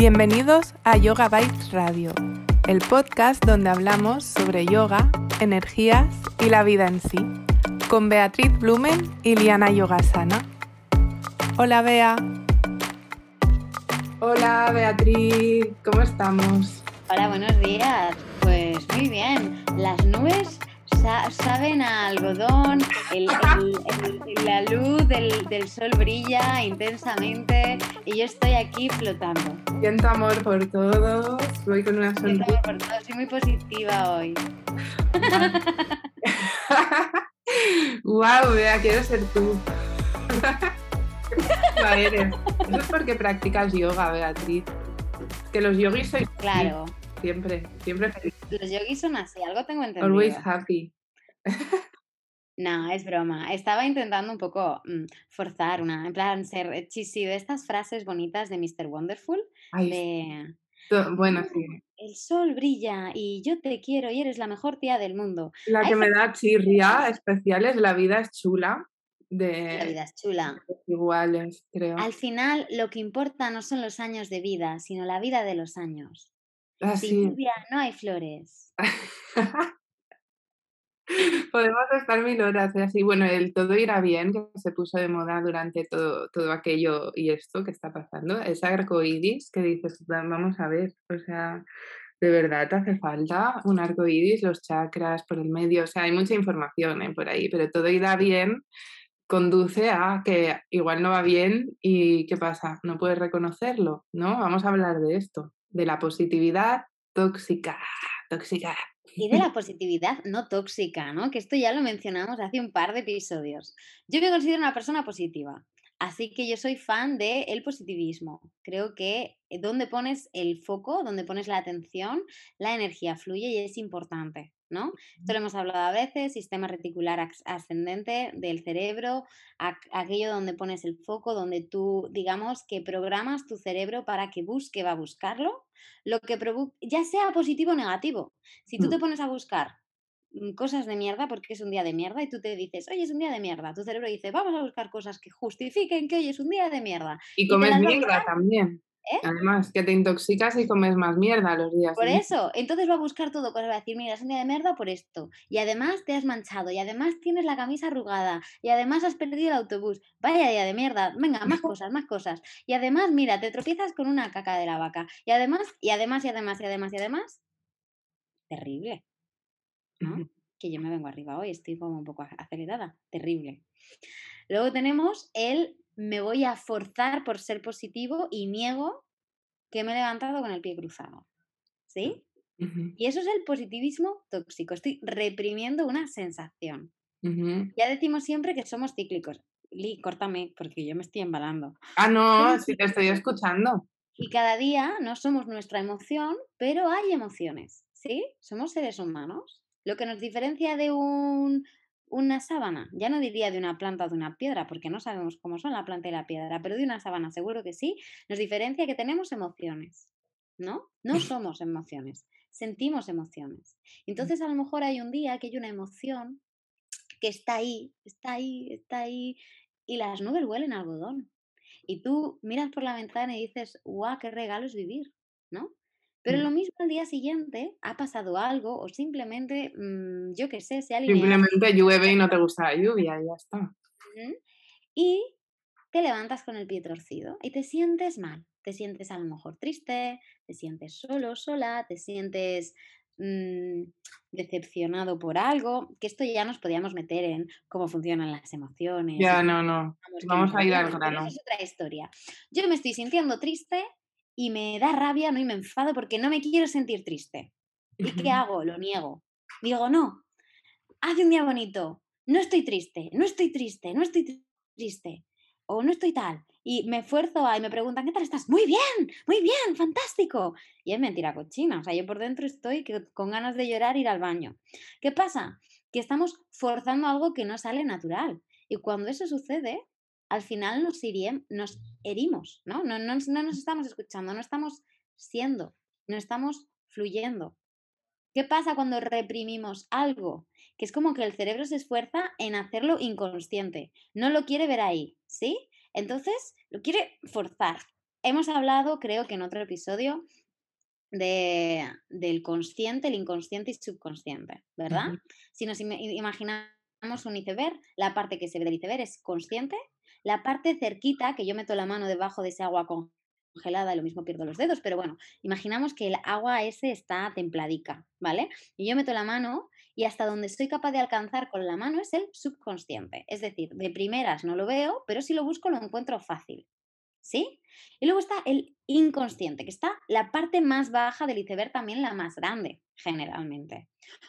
Bienvenidos a Yoga Bites Radio, el podcast donde hablamos sobre yoga, energías y la vida en sí, con Beatriz Blumen y Liana Yogasana. Hola Bea. Hola Beatriz, ¿cómo estamos? Hola, buenos días. Pues muy bien. Las nubes saben a algodón, la luz del, sol brilla intensamente y yo estoy aquí flotando. Siento amor por todos, voy con una sonrisa. Siento amor por todos, soy muy positiva hoy. wow, vea, quiero ser tú. eres. Eso es porque practicas yoga, Beatriz. Que los yogis sois. Claro. Siempre, siempre feliz. Los yogis son así, algo tengo entendido. Always happy. No, es broma. Estaba intentando un poco mm, forzar una, en plan, ser chisi de estas frases bonitas de Mr. Wonderful. de, bueno, sí. El sol brilla y yo te quiero y eres la mejor tía del mundo. La que me da chirria especial es La vida es chula. De la vida es chula. Iguales, creo. Al final, lo que importa no son los años de vida, sino la vida de los años. Ah, Sin lluvia no hay flores. Podemos estar mil horas y así. Bueno, el todo irá bien, que se puso de moda durante todo, todo aquello y esto que está pasando. Ese arcoiris que dices, vamos a ver, o sea, de verdad te hace falta un arcoiris, los chakras por el medio, o sea, hay mucha información ¿eh? por ahí, pero todo irá bien conduce a que igual no va bien y ¿qué pasa? No puedes reconocerlo, ¿no? Vamos a hablar de esto de la positividad tóxica, tóxica. Y de la positividad no tóxica, ¿no? Que esto ya lo mencionamos hace un par de episodios. Yo me considero una persona positiva, así que yo soy fan del positivismo. Creo que eh, donde pones el foco, donde pones la atención, la energía fluye y es importante. ¿No? Esto lo hemos hablado a veces, sistema reticular ascendente del cerebro, aquello donde pones el foco, donde tú, digamos, que programas tu cerebro para que busque, va a buscarlo, lo que ya sea positivo o negativo. Si tú te mm. pones a buscar mm, cosas de mierda porque es un día de mierda y tú te dices, oye, es un día de mierda, tu cerebro dice, vamos a buscar cosas que justifiquen que hoy es un día de mierda. Y, comes mierda también. ¿Eh? Además, que te intoxicas y comes más mierda los días. Por eso, entonces va a buscar todo, va a decir, mira, es un día de mierda por esto. Y además te has manchado, y además tienes la camisa arrugada, y además has perdido el autobús. Vaya día de mierda, venga, más cosas, más cosas. Y además, mira, te tropiezas con una caca de la vaca. Y además, y además, y además, y además, y además, terrible. ¿No? Que yo me vengo arriba hoy, estoy como un poco acelerada, terrible. Luego tenemos el me voy a forzar por ser positivo y niego que me he levantado con el pie cruzado. ¿Sí? Y eso es el positivismo tóxico. Estoy reprimiendo una sensación. Ya decimos siempre que somos cíclicos. Li, córtame, porque yo me estoy embalando. Ah, no, sí te estoy escuchando. Y cada día no somos nuestra emoción, pero hay emociones, ¿sí? Somos seres humanos. Lo que nos diferencia de un una sábana, ya no diría de una planta o de una piedra, porque no sabemos cómo son la planta y la piedra, pero de una sábana seguro que sí, nos diferencia que tenemos emociones, ¿no? No somos emociones, sentimos emociones. Mm. Entonces a lo mejor hay un día que hay una emoción que está ahí, está ahí, está ahí, y las nubes huelen a algodón. Y tú miras por la ventana y dices, guau, qué regalo es vivir, ¿no? Pero mm. lo mismo al día siguiente ha pasado algo o simplemente, mm, yo qué sé, se ha Simplemente llueve y no te gusta la lluvia y ya está. Y te levantas con el pie torcido y te sientes mal. Te sientes a lo mejor triste, te sientes solo, sola, te sientes mm, decepcionado por algo, que esto ya nos podíamos meter en cómo funcionan las emociones. Ya, no, no. Vamos a ir al grano. es otra historia. Yo me estoy sintiendo triste y me da rabia, ¿no? Y me enfado porque no me quiero sentir triste. ¿Y qué hago? Lo niego. Digo, no, hace un día bonito, no estoy triste, no estoy triste, no estoy triste, o no estoy tal. Y me esfuerzo a, y me preguntan, ¿qué tal estás? Muy bien, muy bien, fantástico. Y es mentira cochina, o sea, yo por dentro estoy con ganas de llorar, ir al baño. ¿Qué pasa? Que estamos forzando algo que no sale natural. Y cuando eso sucede, al final nos, nos herimos, ¿no? No, ¿no? no nos estamos escuchando, no estamos siendo, no estamos fluyendo. ¿Qué pasa cuando reprimimos algo? Que es como que el cerebro se esfuerza en hacerlo inconsciente, no lo quiere ver ahí, ¿sí? Entonces lo quiere forzar. hemos hablado, creo que en otro episodio, de, del consciente, el inconsciente y subconsciente, ¿verdad? Si nos imaginamos un iceberg, la parte que se ve del iceberg es consciente, la parte cerquita, que yo meto la mano debajo de ese agua congelada y lo mismo pierdo los dedos, pero bueno, imaginamos que el agua ese está templadica, ¿vale? Y yo meto la mano y hasta donde estoy capaz de alcanzar con la mano es el subconsciente. Es decir, de primeras no lo veo, pero si lo busco lo encuentro fácil. ¿Sí? Y luego está el inconsciente, que está la parte más baja del iceberg, también la más grande, generalmente.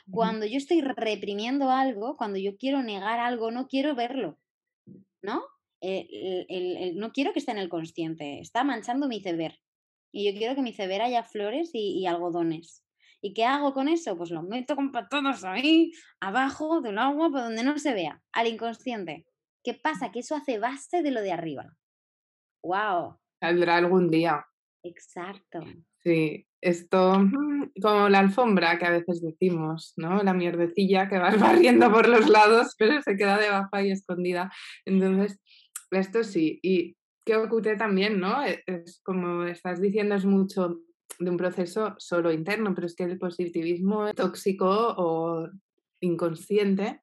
Cuando yo estoy reprimiendo algo, cuando yo quiero negar algo, no quiero verlo, ¿no? No quiero que esté en el consciente, está manchando mi iceberg. Y yo quiero que mi iceberg haya flores y, algodones. ¿Y qué hago con eso? Pues lo meto con ahí, abajo del agua, por donde no se vea, al inconsciente. ¿Qué pasa? Que eso hace base de lo de arriba. ¡Wow! Saldrá algún día. Exacto. Sí, esto mm, como la alfombra que a veces decimos, ¿no? La mierdecilla que vas barriendo por los lados, pero se queda debajo ahí escondida. Entonces, esto sí. Y qué ocurre también, ¿no? E, es, como estás diciendo, es mucho de un proceso solo interno, pero es que el positivismo tóxico o inconsciente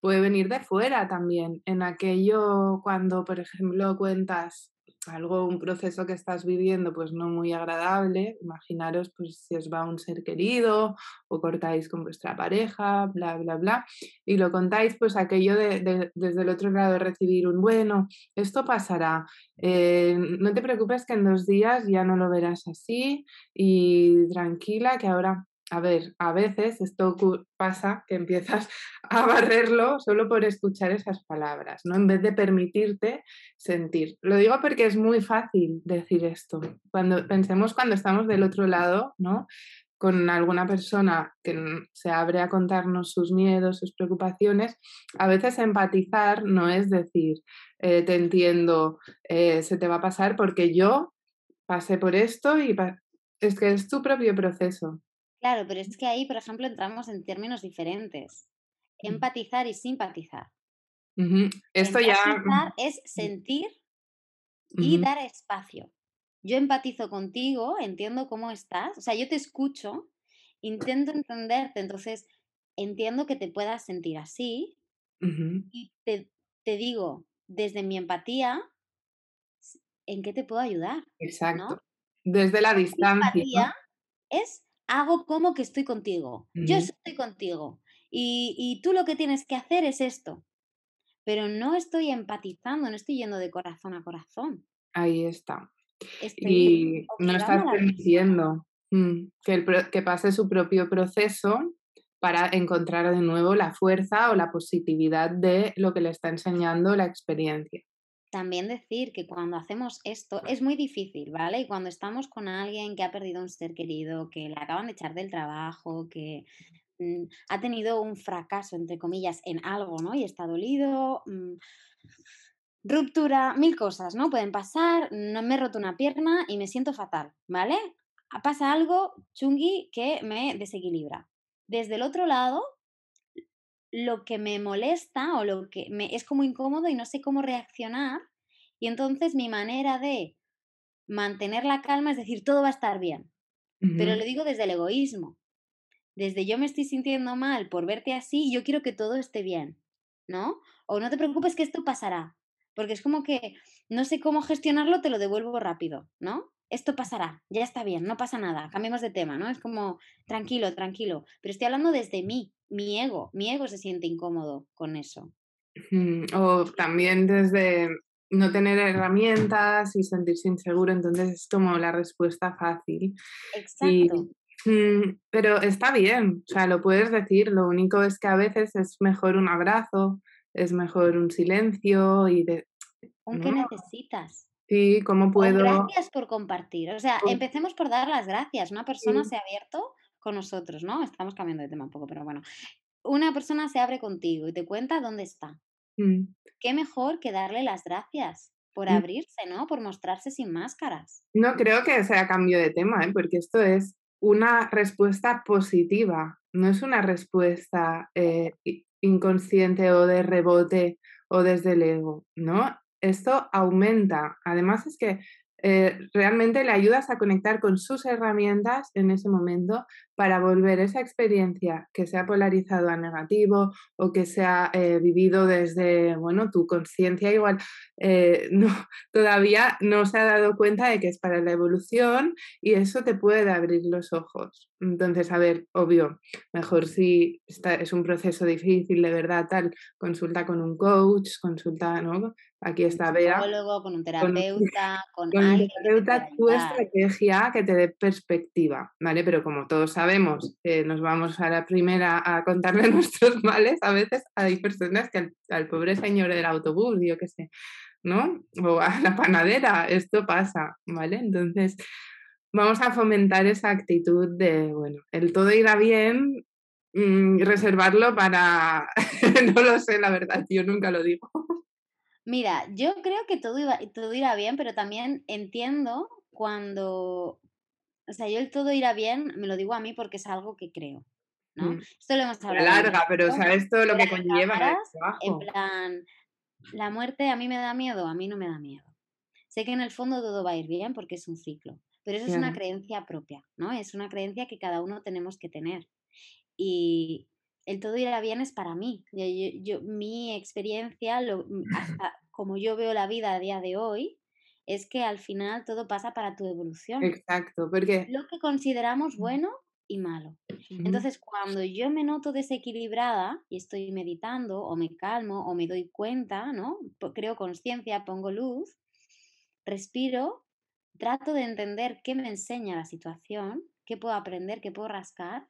puede venir de fuera también. En aquello cuando, por ejemplo, cuentas algo, un proceso que estás viviendo pues no muy agradable, imaginaros pues si os va un ser querido o cortáis con vuestra pareja, bla, bla, bla, y lo contáis pues aquello de, desde el otro lado de recibir un bueno, esto pasará, eh, no te preocupes que en dos días ya no lo verás así y tranquila que ahora a ver, a veces esto pasa que empiezas a barrerlo solo por escuchar esas palabras, ¿no? En vez de permitirte sentir. Lo digo porque es muy fácil decir esto. Cuando pensemos cuando estamos del otro lado, ¿no? Con alguna persona que se abre a contarnos sus miedos, sus preocupaciones, a veces empatizar no es decir, eh, te entiendo, eh, se te va a pasar porque yo pasé por esto y es que es tu propio proceso. Claro, pero es que ahí, por ejemplo, entramos en términos diferentes. Empatizar y simpatizar. Esto ya. es sentir y dar espacio. Yo empatizo contigo, entiendo cómo estás, o sea, yo te escucho, intento entenderte, entonces entiendo que te puedas sentir así y te, digo, desde mi empatía, ¿en qué te puedo ayudar? Exacto. Desde la distancia. Empatía es hago como que estoy contigo. Yo estoy contigo. Y, tú lo que tienes que hacer es esto. Pero no estoy empatizando, no estoy yendo de corazón a corazón. Ahí está. y no estás permitiendo mm, que, que pase su propio proceso para encontrar de nuevo la fuerza o la positividad de lo que le está enseñando la experiencia también decir que cuando hacemos esto es muy difícil, ¿vale? Y cuando estamos con alguien que ha perdido un ser querido, que le acaban de echar del trabajo, que mm, ha tenido un fracaso, entre comillas, en algo, ¿no? Y está dolido, mm, ruptura, mil cosas, ¿no? Pueden pasar, no me he roto una pierna y me siento fatal, ¿vale? Pasa algo chungui que me desequilibra. Desde el otro lado, lo que me molesta o lo que me es como incómodo y no sé cómo reaccionar. Y entonces mi manera de mantener la calma es decir, todo va a estar bien. Pero lo digo desde el egoísmo. Desde yo me estoy sintiendo mal por verte así y yo quiero que todo esté bien, ¿no? O no te preocupes que esto pasará. Porque es como que no sé cómo gestionarlo, te lo devuelvo rápido, ¿no? Esto pasará, ya está bien, no pasa nada, cambiemos de tema, ¿no? Es como tranquilo, tranquilo. Pero estoy hablando desde mí, mi ego, mi ego se siente incómodo con eso. O también desde no tener herramientas y sentirse inseguro, entonces es como la respuesta fácil. Exacto. Pero está bien, o sea, lo puedes decir, lo único es que a veces es mejor un abrazo, es mejor un silencio y de... ¿Un qué necesitas? Sí, ¿cómo puedo? gracias por compartir. O sea, empecemos por dar las gracias. Una persona se ha abierto con nosotros, ¿no? Estamos cambiando de tema un poco, pero bueno. Una persona se abre contigo y te cuenta dónde está. Mm. Qué mejor que darle las gracias por mm. abrirse, ¿no? Por mostrarse sin máscaras. No creo que sea cambio de tema, ¿eh? porque esto es una respuesta positiva, no es una respuesta eh, inconsciente o de rebote o desde el ego, ¿no? Esto aumenta. Además es que eh, realmente le ayudas a conectar con sus herramientas en ese momento para volver esa experiencia que se ha polarizado a negativo o que se ha eh, vivido desde, bueno, tu conciencia igual eh, no, todavía no se ha dado cuenta de que es para la evolución y eso te puede abrir los ojos. Entonces, a ver, obvio, mejor si es un proceso difícil de verdad, tal, consulta con un coach, consulta, ¿no? Aquí está Bea. Con un terapeuta, con, con, un terapeuta, tu estrategia que te dé perspectiva, ¿vale? Pero como todos sabemos, nos vamos a la primera a contarle nuestros males, a veces hay personas que al, pobre señor del autobús, yo qué sé, ¿no? O a la panadera, esto pasa, ¿vale? Entonces, vamos a fomentar esa actitud de, bueno, el todo irá bien, mm, reservarlo para, no lo sé, la verdad, yo nunca lo digo. Mira, yo creo que todo, iba, todo irá bien, pero también entiendo cuando, o sea, yo el todo irá bien, me lo digo a mí porque es algo que creo, ¿no? Mm. Esto lo hemos hablado. Larga, pero sabes todo lo que conlleva. en plan, la muerte a mí me da miedo, a mí no me da miedo. Sé que en el fondo todo va a ir bien porque es un ciclo, pero eso es una creencia propia, ¿no? Es una creencia que cada uno tenemos que tener. Y, el todo irá bien es para mí. Yo, mi experiencia, lo, mm, hasta como yo veo la vida a día de hoy, es que al final todo pasa para tu evolución. Exacto, porque... Lo que consideramos bueno y malo. Entonces, cuando yo me noto desequilibrada y estoy meditando o me calmo o me doy cuenta, ¿no? Creo conciencia, pongo luz, respiro, trato de entender qué me enseña la situación, qué puedo aprender, qué puedo rascar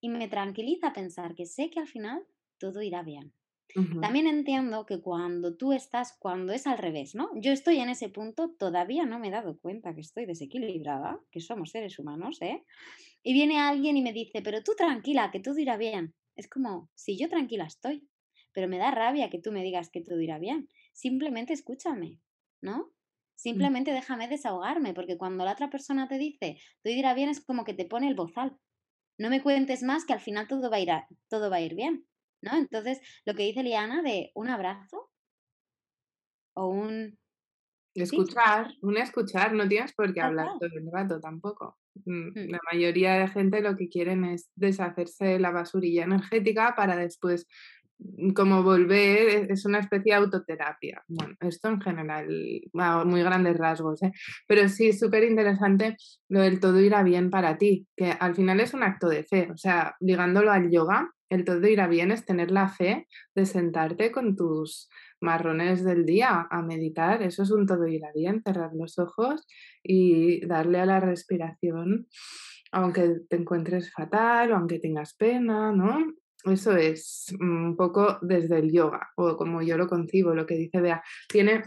y me tranquiliza pensar que sé que al final todo irá bien. También entiendo que cuando tú estás, cuando es al revés, ¿no? Yo estoy en ese punto, todavía no me he dado cuenta que estoy desequilibrada, que somos seres humanos, ¿eh? Y viene alguien y me dice, pero tú tranquila, que todo irá bien. Es como, si yo tranquila estoy, pero me da rabia que tú me digas que todo irá bien. Simplemente escúchame, ¿no? Mm. Simplemente déjame desahogarme, porque cuando la otra persona te dice, todo irá bien, es como que te pone el bozal no me cuentes más que al final todo va a ir, todo va a ir bien, ¿no? Entonces, lo que dice Liana de un abrazo o un... Escuchar, un escuchar, no tienes por qué hablar todo el rato tampoco. Mm, mm. La mayoría de gente lo que quieren es deshacerse de la basurilla energética para después Mm, como volver, es una especie de autoterapia. Bueno, esto en general, muy grandes rasgos, ¿eh? pero sí, súper interesante lo del todo irá bien para ti, que al final es un acto de fe, o sea, ligándolo al yoga, el todo irá bien es tener la fe de sentarte con tus marrones del día a meditar, eso es un todo irá bien, cerrar los ojos y darle a la respiración aunque te encuentres fatal o aunque tengas pena, ¿no? Eso es un poco desde el yoga, o como yo lo concibo, lo que dice Bea. Tiene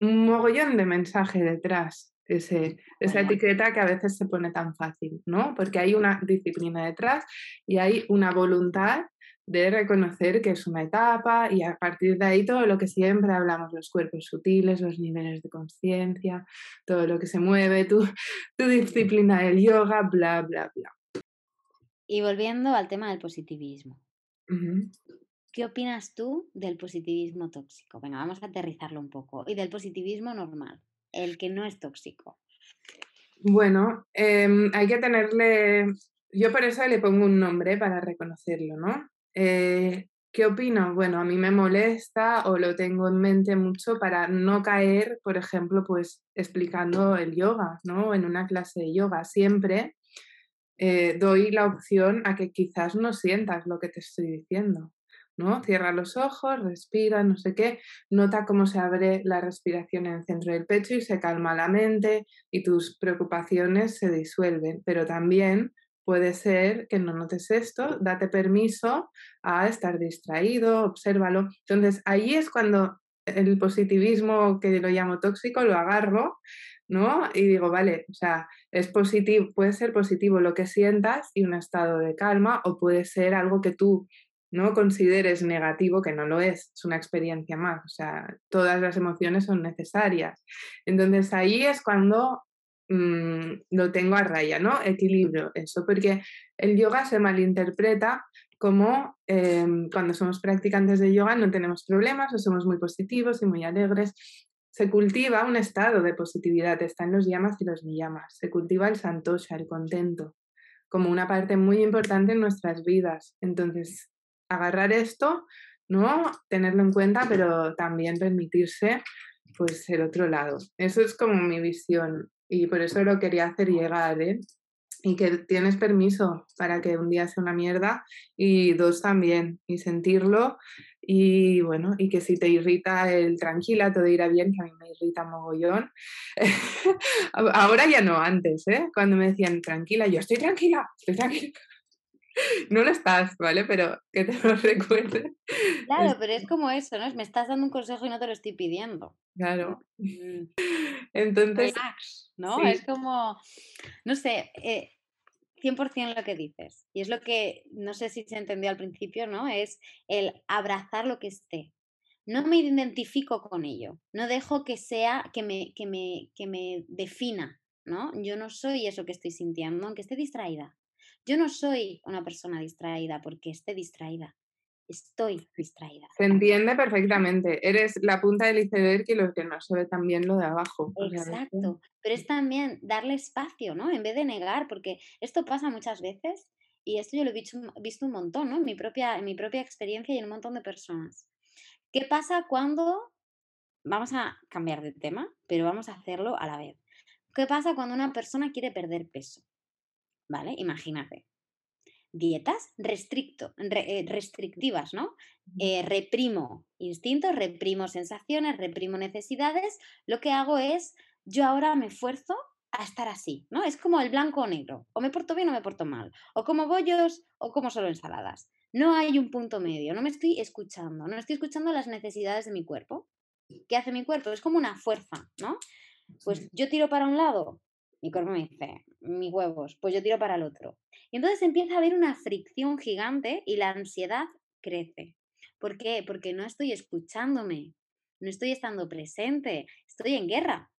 un mogollón de mensaje detrás, ese, esa etiqueta que a veces se pone tan fácil, ¿no? Porque hay una disciplina detrás y hay una voluntad de reconocer que es una etapa y a partir de ahí todo lo que siempre hablamos, los cuerpos sutiles, los niveles de conciencia, todo lo que se mueve, tu, tu disciplina del yoga, bla, bla, bla. Y volviendo al tema del positivismo. ¿Qué opinas tú del positivismo tóxico? Venga, vamos a aterrizarlo un poco. Y del positivismo normal, el que no es tóxico. Bueno, em, hay que tenerle, yo por eso le pongo un nombre para reconocerlo, ¿no? Eh, ¿Qué opino? Bueno, a mí me molesta o lo tengo en mente mucho para no caer, por ejemplo, pues explicando el yoga, ¿no? En una clase de yoga. Siempre eh, doy la opción a que quizás no sientas lo que te estoy diciendo. ¿No? Cierra los ojos, respira, no sé qué, nota cómo se abre la respiración en el centro del pecho y se calma la mente y tus preocupaciones se disuelven, pero también puede ser que no notes esto, date permiso a estar distraído, obsérvalo. Entonces ahí es cuando el positivismo que lo llamo tóxico lo agarro ¿no? Y digo, vale, o sea, es positivo, puede ser positivo lo que sientas y un estado de calma, o puede ser algo que tú no consideres negativo, que no lo es, es una experiencia más, o sea, todas las emociones son necesarias. Entonces ahí es cuando mm, lo tengo a raya, ¿no? Equilibrio, eso, porque el yoga se malinterpreta como em, cuando somos practicantes de yoga no tenemos problemas o somos muy positivos y muy alegres se cultiva un estado de positividad, está en los llamas y los niyamas, se cultiva el santosha, el contento, como una parte muy importante en nuestras vidas. Entonces, agarrar esto, ¿no? Tenerlo en cuenta, pero también permitirse pues el otro lado. Eso es como mi visión y por eso lo quería hacer llegar, ¿eh? Y que tienes permiso para que un día sea una mierda y dos también, y sentirlo y bueno, y que si te irrita el tranquila, todo irá bien, que a mí me irrita mogollón. Ahora ya no, antes, ¿eh? Cuando me decían tranquila, yo estoy tranquila, estoy tranquila. No lo estás, ¿vale? Pero que te lo recuerde. Claro, pero es como eso, ¿no? Me estás dando un consejo y no te lo estoy pidiendo. Claro. Mm. Entonces. ¿no? Es como, no sé, eh, 100% lo que dices. Y es lo que, no sé si se entendió al principio, ¿no? Es el abrazar lo que esté. No me identifico con ello. No dejo que sea, que me, que me, que me defina, ¿no? Yo no soy eso que estoy sintiendo, aunque esté distraída. Yo no soy una persona distraída porque esté distraída estoy distraída. Se entiende perfectamente. Eres la punta del iceberg y lo que no se ve también lo de abajo. Exacto. Pero es también darle espacio, ¿no? En vez de negar, porque esto pasa muchas veces y esto yo lo he visto, visto un montón, ¿no? En mi, propia, en mi propia experiencia y en un montón de personas. ¿Qué pasa cuando... Vamos a cambiar de tema, pero vamos a hacerlo a la vez. ¿Qué pasa cuando una persona quiere perder peso? ¿Vale? Imagínate dietas restricto, eh, restrictivas, ¿no? Eh, reprimo instintos, reprimo sensaciones, reprimo necesidades. Lo que hago es, yo ahora me esfuerzo a estar así, ¿no? Es como el blanco o negro, o me porto bien o me porto mal, o como bollos o como solo ensaladas. No hay un punto medio, no me estoy escuchando, no estoy escuchando las necesidades de mi cuerpo. ¿Qué hace mi cuerpo? Es como una fuerza, ¿no? Pues yo tiro para un lado, mi cuerpo me dice, mis huevos, pues yo tiro para el otro. Y entonces empieza a haber una fricción gigante y la ansiedad crece. ¿Por qué? Porque no estoy escuchándome, no estoy estando presente, estoy en guerra,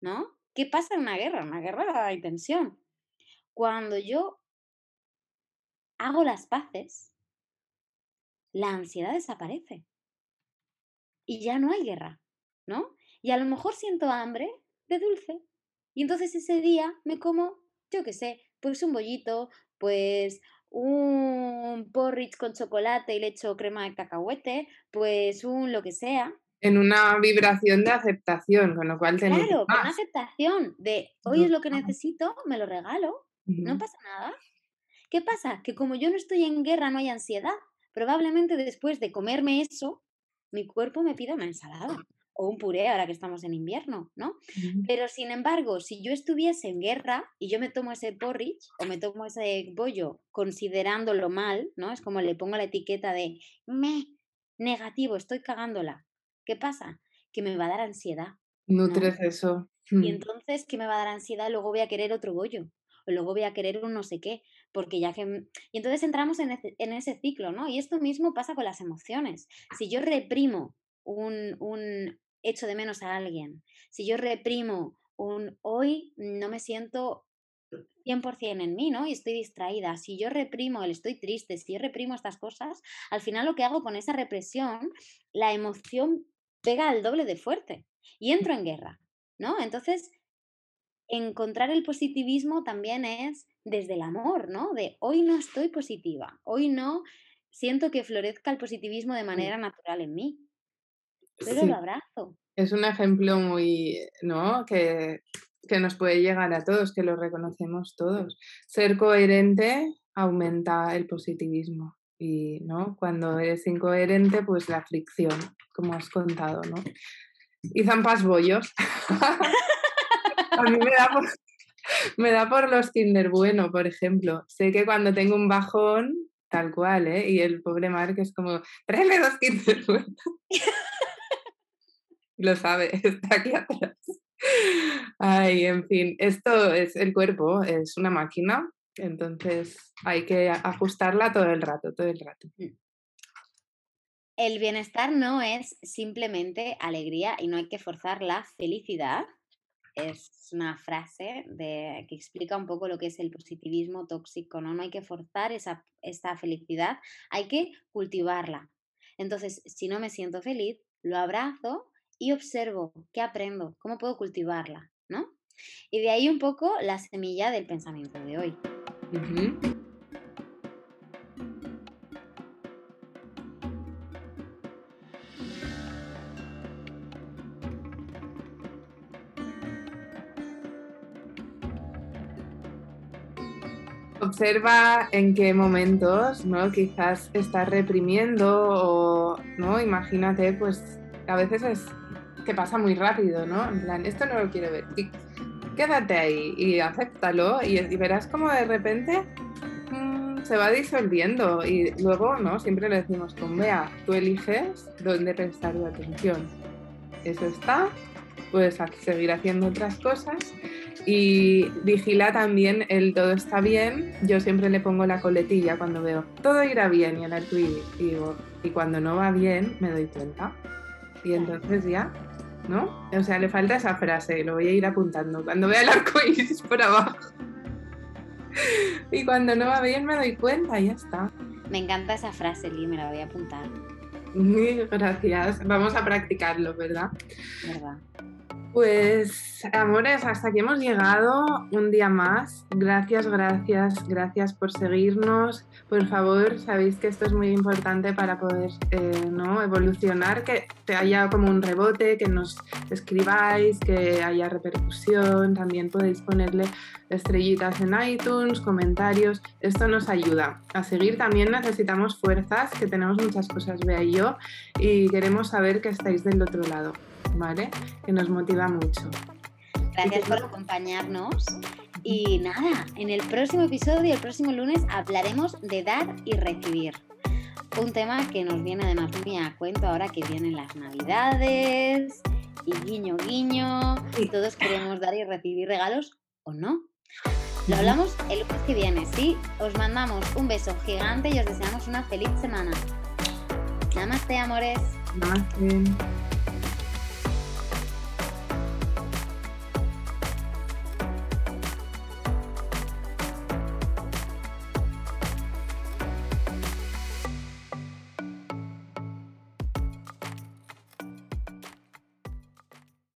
¿no? ¿Qué pasa en una guerra? En una guerra hay tensión. Cuando yo hago las paces, la ansiedad desaparece. Y ya no hay guerra, ¿no? Y a lo mejor siento hambre de dulce, y entonces ese día me como, yo qué sé, pues un bollito, pues un porridge con chocolate y le echo crema de cacahuete, pues un lo que sea. En una vibración de aceptación, con lo cual te Claro, con aceptación de hoy es lo que necesito, me lo regalo, no pasa nada. ¿Qué pasa? Que como yo no estoy en guerra, no hay ansiedad. Probablemente después de comerme eso, mi cuerpo me pida una ensalada o un puré ahora que estamos en invierno, ¿no? Pero sin embargo, si yo estuviese en guerra y yo me tomo ese porridge o me tomo ese bollo considerándolo mal, ¿no? Es como le pongo la etiqueta de me negativo, estoy cagándola. ¿Qué pasa? Que me va a dar ansiedad. Nutres eso. Y mm. entonces, ¿qué me va a dar ansiedad? Luego voy a querer otro bollo o luego voy a querer un no sé qué, porque ya que... Y entonces entramos en en ese ciclo, ¿no? Y esto mismo pasa con las emociones. Si yo reprimo un, un, echo de menos a alguien, si yo reprimo un hoy no me siento 100% en mí, ¿no? Y estoy distraída. Si yo reprimo el estoy triste, si yo reprimo estas cosas, al final lo que hago con esa represión, la emoción pega al doble de fuerte y entro en guerra, ¿no? Entonces, encontrar el positivismo también es desde el amor, ¿no? De hoy no estoy positiva, hoy no siento que florezca el positivismo de manera natural en mí. Pero lo abrazo. Es un ejemplo muy, ¿no? Que, que nos puede llegar a todos, que lo reconocemos todos. Ser coherente aumenta el positivismo y ¿no? cuando eres incoherente, pues la fricción, como has contado, ¿no? Y zampas bollos. a mí me da, por, me da por los Kinder Bueno, por ejemplo. Sé que cuando tengo un bajón, tal cual, ¿eh? Y el pobre Mark es como, tráeme dos Kinder Bueno lo sabe, está aquí atrás. Ay, en fin, esto es el cuerpo, es una máquina, entonces hay que ajustarla todo el rato, todo el rato. Mm. El bienestar no es simplemente alegría y no hay que forzar la felicidad. Es una frase de, que explica un poco lo que es el positivismo tóxico, ¿no? No hay que forzar esa, esta felicidad, hay que cultivarla. Entonces, si no me siento feliz, lo abrazo y observo, ¿qué aprendo? ¿Cómo puedo cultivarla? ¿No? Y de ahí un poco la semilla del pensamiento de hoy. Observa en qué momentos, ¿no? Quizás estás reprimiendo o, ¿no? Imagínate, pues a veces es que pasa muy rápido, ¿no? En plan, esto no lo quiero ver. quédate ahí y acéptalo y, verás como de repente mm, se va disolviendo y luego, ¿no? Siempre le decimos con vea, tú eliges dónde prestar tu atención. Eso está, puedes seguir haciendo otras cosas y vigila también el todo está bien. Yo siempre le pongo la coletilla cuando veo todo irá bien y en el tweet y digo, y cuando no va bien me doy cuenta. Y entonces ya, ¿no? O sea, le falta esa frase, lo voy a ir apuntando. Cuando vea el arco iris por abajo. y cuando no va bien me doy cuenta, y ya está. Me encanta esa frase, Lee, me la voy a apuntar. Gracias. Vamos a practicarlo, ¿verdad? ¿Verdad? Pues, amores, hasta aquí hemos llegado un día más. Gracias, gracias, gracias por seguirnos. Por favor, sabéis que esto es muy importante para poder eh, ¿no? evolucionar, que haya como un rebote, que nos escribáis, que haya repercusión. También podéis ponerle estrellitas en iTunes, comentarios. Esto nos ayuda a seguir. También necesitamos fuerzas, que tenemos muchas cosas, vea y yo, y queremos saber que estáis del otro lado. ¿Vale? Que nos motiva mucho. Gracias por acompañarnos. Y nada, en el próximo episodio, el próximo lunes, hablaremos de dar y recibir. Un tema que nos viene además muy a cuento ahora que vienen las navidades y guiño guiño. Y todos queremos dar y recibir regalos o no. Lo hablamos el lunes que viene, ¿sí? Os mandamos un beso gigante y os deseamos una feliz semana. Namaste, amores. Namaste.